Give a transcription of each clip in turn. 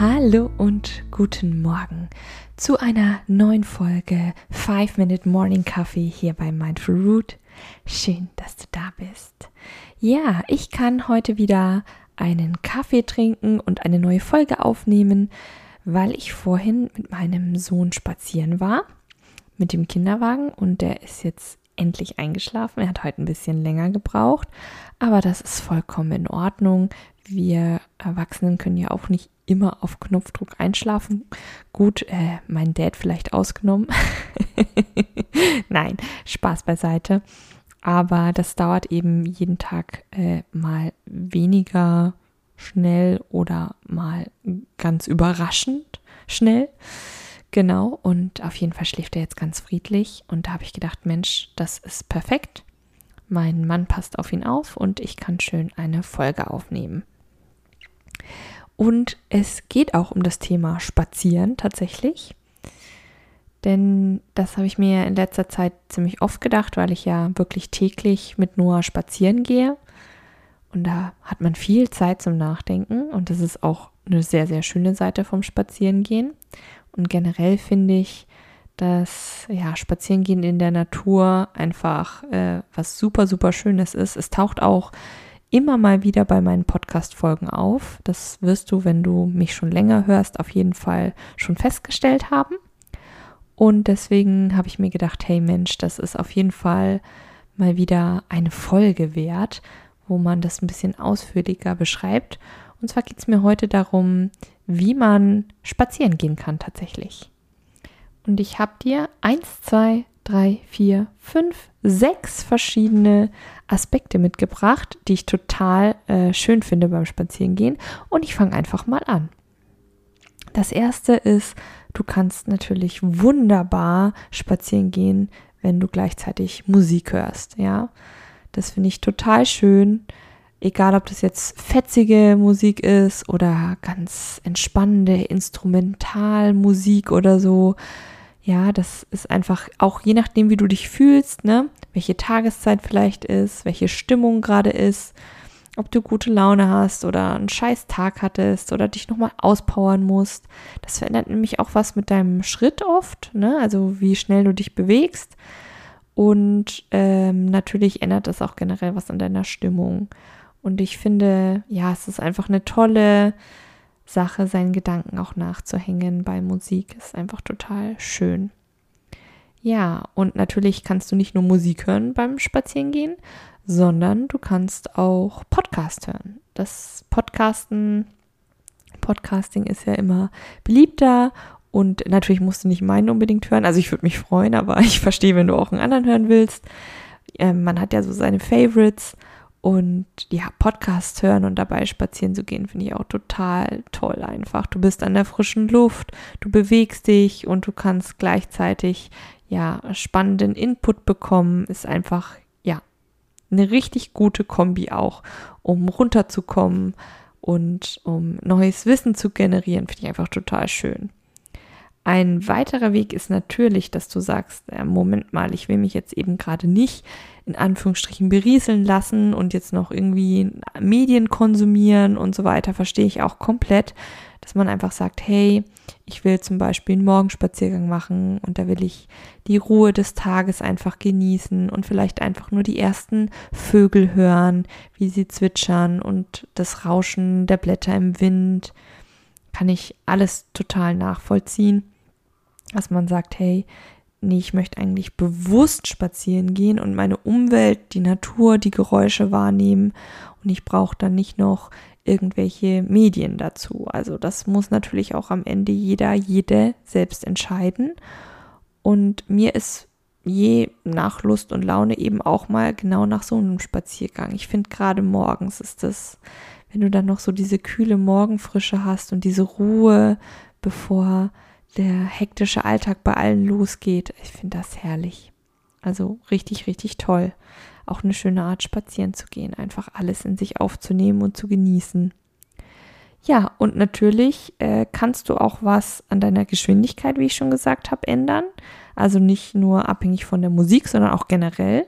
Hallo und guten Morgen zu einer neuen Folge 5 Minute Morning Coffee hier bei Mindful Root. Schön, dass du da bist. Ja, ich kann heute wieder einen Kaffee trinken und eine neue Folge aufnehmen, weil ich vorhin mit meinem Sohn spazieren war mit dem Kinderwagen und der ist jetzt endlich eingeschlafen. Er hat heute ein bisschen länger gebraucht, aber das ist vollkommen in Ordnung. Wir Erwachsenen können ja auch nicht immer auf Knopfdruck einschlafen. Gut, äh, mein Dad vielleicht ausgenommen. Nein, Spaß beiseite. Aber das dauert eben jeden Tag äh, mal weniger schnell oder mal ganz überraschend schnell. Genau, und auf jeden Fall schläft er jetzt ganz friedlich. Und da habe ich gedacht, Mensch, das ist perfekt. Mein Mann passt auf ihn auf und ich kann schön eine Folge aufnehmen. Und es geht auch um das Thema Spazieren tatsächlich. Denn das habe ich mir in letzter Zeit ziemlich oft gedacht, weil ich ja wirklich täglich mit Noah spazieren gehe. Und da hat man viel Zeit zum Nachdenken. Und das ist auch eine sehr, sehr schöne Seite vom Spazierengehen. Und generell finde ich, dass ja, Spazierengehen in der Natur einfach äh, was super, super Schönes ist. Es taucht auch immer mal wieder bei meinen Podcast-Folgen auf. Das wirst du, wenn du mich schon länger hörst, auf jeden Fall schon festgestellt haben. Und deswegen habe ich mir gedacht, hey Mensch, das ist auf jeden Fall mal wieder eine Folge wert, wo man das ein bisschen ausführlicher beschreibt. Und zwar geht es mir heute darum, wie man spazieren gehen kann tatsächlich. Und ich habe dir eins, zwei, drei, vier, fünf, sechs verschiedene Aspekte mitgebracht, die ich total äh, schön finde beim Spazierengehen. Und ich fange einfach mal an. Das erste ist, du kannst natürlich wunderbar spazieren gehen, wenn du gleichzeitig Musik hörst, ja. Das finde ich total schön. Egal, ob das jetzt fetzige Musik ist oder ganz entspannende Instrumentalmusik oder so. Ja, das ist einfach auch je nachdem, wie du dich fühlst, ne? Welche Tageszeit vielleicht ist, welche Stimmung gerade ist ob du gute Laune hast oder einen scheiß Tag hattest oder dich nochmal auspowern musst. Das verändert nämlich auch was mit deinem Schritt oft, ne? also wie schnell du dich bewegst. Und ähm, natürlich ändert das auch generell was an deiner Stimmung. Und ich finde, ja, es ist einfach eine tolle Sache, seinen Gedanken auch nachzuhängen bei Musik. Ist einfach total schön. Ja, und natürlich kannst du nicht nur Musik hören beim Spazierengehen, sondern du kannst auch Podcast hören. Das Podcasten, Podcasting ist ja immer beliebter und natürlich musst du nicht meinen unbedingt hören. Also ich würde mich freuen, aber ich verstehe, wenn du auch einen anderen hören willst. Ähm, man hat ja so seine Favorites und ja, Podcast hören und dabei spazieren zu gehen, finde ich auch total toll einfach. Du bist an der frischen Luft, du bewegst dich und du kannst gleichzeitig ja spannenden Input bekommen. Ist einfach eine richtig gute Kombi auch, um runterzukommen und um neues Wissen zu generieren, finde ich einfach total schön. Ein weiterer Weg ist natürlich, dass du sagst, äh, Moment mal, ich will mich jetzt eben gerade nicht in Anführungsstrichen berieseln lassen und jetzt noch irgendwie Medien konsumieren und so weiter, verstehe ich auch komplett, dass man einfach sagt, hey, ich will zum Beispiel einen Morgenspaziergang machen und da will ich die Ruhe des Tages einfach genießen und vielleicht einfach nur die ersten Vögel hören, wie sie zwitschern und das Rauschen der Blätter im Wind. Kann ich alles total nachvollziehen, dass man sagt, hey, nee, ich möchte eigentlich bewusst spazieren gehen und meine Umwelt, die Natur, die Geräusche wahrnehmen und ich brauche dann nicht noch irgendwelche Medien dazu. Also das muss natürlich auch am Ende jeder, jede selbst entscheiden. Und mir ist je nach Lust und Laune eben auch mal genau nach so einem Spaziergang. Ich finde gerade morgens ist das, wenn du dann noch so diese kühle Morgenfrische hast und diese Ruhe, bevor der hektische Alltag bei allen losgeht. Ich finde das herrlich. Also richtig, richtig toll. Auch eine schöne Art, spazieren zu gehen, einfach alles in sich aufzunehmen und zu genießen. Ja, und natürlich äh, kannst du auch was an deiner Geschwindigkeit, wie ich schon gesagt habe, ändern. Also nicht nur abhängig von der Musik, sondern auch generell.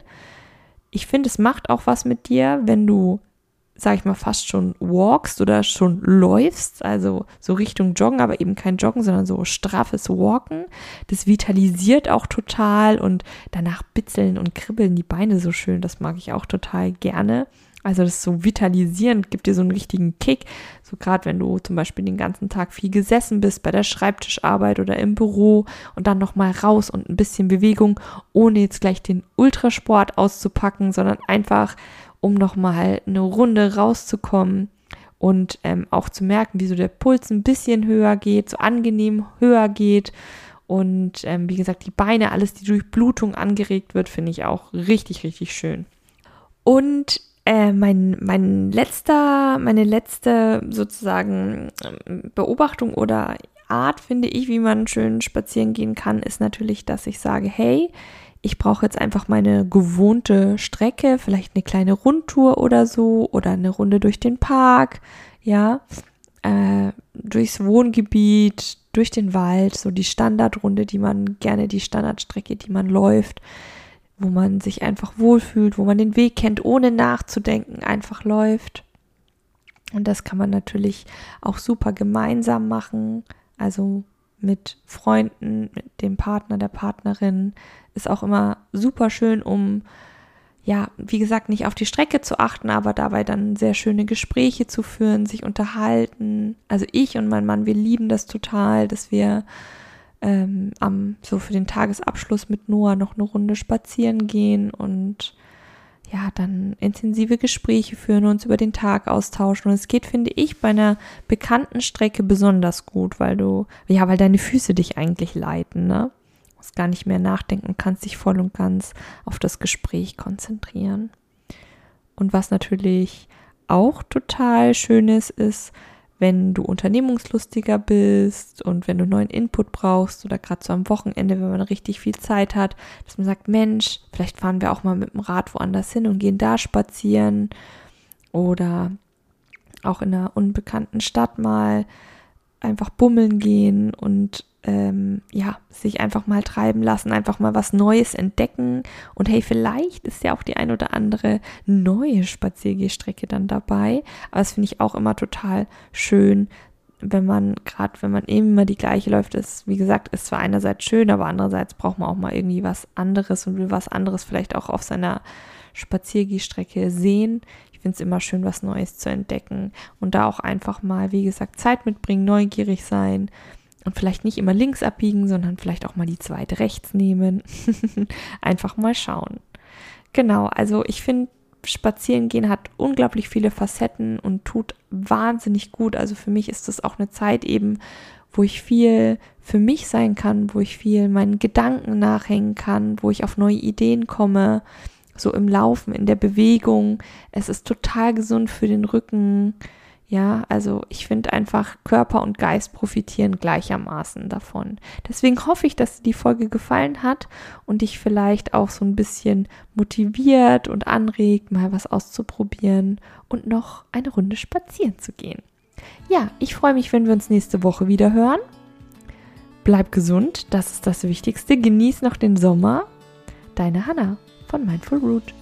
Ich finde, es macht auch was mit dir, wenn du sag ich mal, fast schon walkst oder schon läufst, also so Richtung Joggen, aber eben kein Joggen, sondern so straffes Walken. Das vitalisiert auch total und danach bitzeln und kribbeln die Beine so schön. Das mag ich auch total gerne. Also das ist so vitalisierend, gibt dir so einen richtigen Kick. So gerade wenn du zum Beispiel den ganzen Tag viel gesessen bist bei der Schreibtischarbeit oder im Büro und dann nochmal raus und ein bisschen Bewegung, ohne jetzt gleich den Ultrasport auszupacken, sondern einfach um nochmal eine Runde rauszukommen und ähm, auch zu merken, wie so der Puls ein bisschen höher geht, so angenehm höher geht. Und ähm, wie gesagt, die Beine, alles, die Durchblutung angeregt wird, finde ich auch richtig, richtig schön. Und äh, mein, mein letzter, meine letzte sozusagen ähm, Beobachtung oder Art, finde ich, wie man schön spazieren gehen kann, ist natürlich, dass ich sage, hey, ich brauche jetzt einfach meine gewohnte Strecke, vielleicht eine kleine Rundtour oder so oder eine Runde durch den Park, ja, äh, durchs Wohngebiet, durch den Wald, so die Standardrunde, die man gerne, die Standardstrecke, die man läuft, wo man sich einfach wohlfühlt, wo man den Weg kennt, ohne nachzudenken, einfach läuft. Und das kann man natürlich auch super gemeinsam machen, also mit Freunden, mit dem Partner, der Partnerin, ist auch immer super schön, um ja, wie gesagt, nicht auf die Strecke zu achten, aber dabei dann sehr schöne Gespräche zu führen, sich unterhalten. Also ich und mein Mann, wir lieben das total, dass wir ähm, am, so für den Tagesabschluss mit Noah noch eine Runde spazieren gehen und ja, dann intensive Gespräche führen, uns über den Tag austauschen. Und es geht, finde ich, bei einer bekannten Strecke besonders gut, weil du, ja, weil deine Füße dich eigentlich leiten, ne? musst gar nicht mehr nachdenken kannst dich voll und ganz auf das Gespräch konzentrieren. Und was natürlich auch total schön ist, ist, wenn du unternehmungslustiger bist und wenn du neuen Input brauchst oder gerade so am Wochenende, wenn man richtig viel Zeit hat, dass man sagt, Mensch, vielleicht fahren wir auch mal mit dem Rad woanders hin und gehen da spazieren oder auch in einer unbekannten Stadt mal einfach bummeln gehen und ähm, ja, sich einfach mal treiben lassen, einfach mal was Neues entdecken. Und hey, vielleicht ist ja auch die ein oder andere neue Spaziergehstrecke dann dabei. Aber das finde ich auch immer total schön, wenn man, gerade wenn man immer die gleiche läuft, ist, wie gesagt, ist zwar einerseits schön, aber andererseits braucht man auch mal irgendwie was anderes und will was anderes vielleicht auch auf seiner Spaziergehstrecke sehen. Finde es immer schön, was Neues zu entdecken und da auch einfach mal, wie gesagt, Zeit mitbringen, neugierig sein und vielleicht nicht immer links abbiegen, sondern vielleicht auch mal die zweite rechts nehmen. Einfach mal schauen. Genau, also ich finde, spazieren gehen hat unglaublich viele Facetten und tut wahnsinnig gut. Also für mich ist das auch eine Zeit eben, wo ich viel für mich sein kann, wo ich viel meinen Gedanken nachhängen kann, wo ich auf neue Ideen komme, so im Laufen, in der Bewegung. Es ist total gesund für den Rücken. Ja, also ich finde einfach, Körper und Geist profitieren gleichermaßen davon. Deswegen hoffe ich, dass dir die Folge gefallen hat und dich vielleicht auch so ein bisschen motiviert und anregt, mal was auszuprobieren und noch eine Runde spazieren zu gehen. Ja, ich freue mich, wenn wir uns nächste Woche wieder hören. Bleib gesund, das ist das Wichtigste. Genieß noch den Sommer. Deine Hanna von Mindful Root.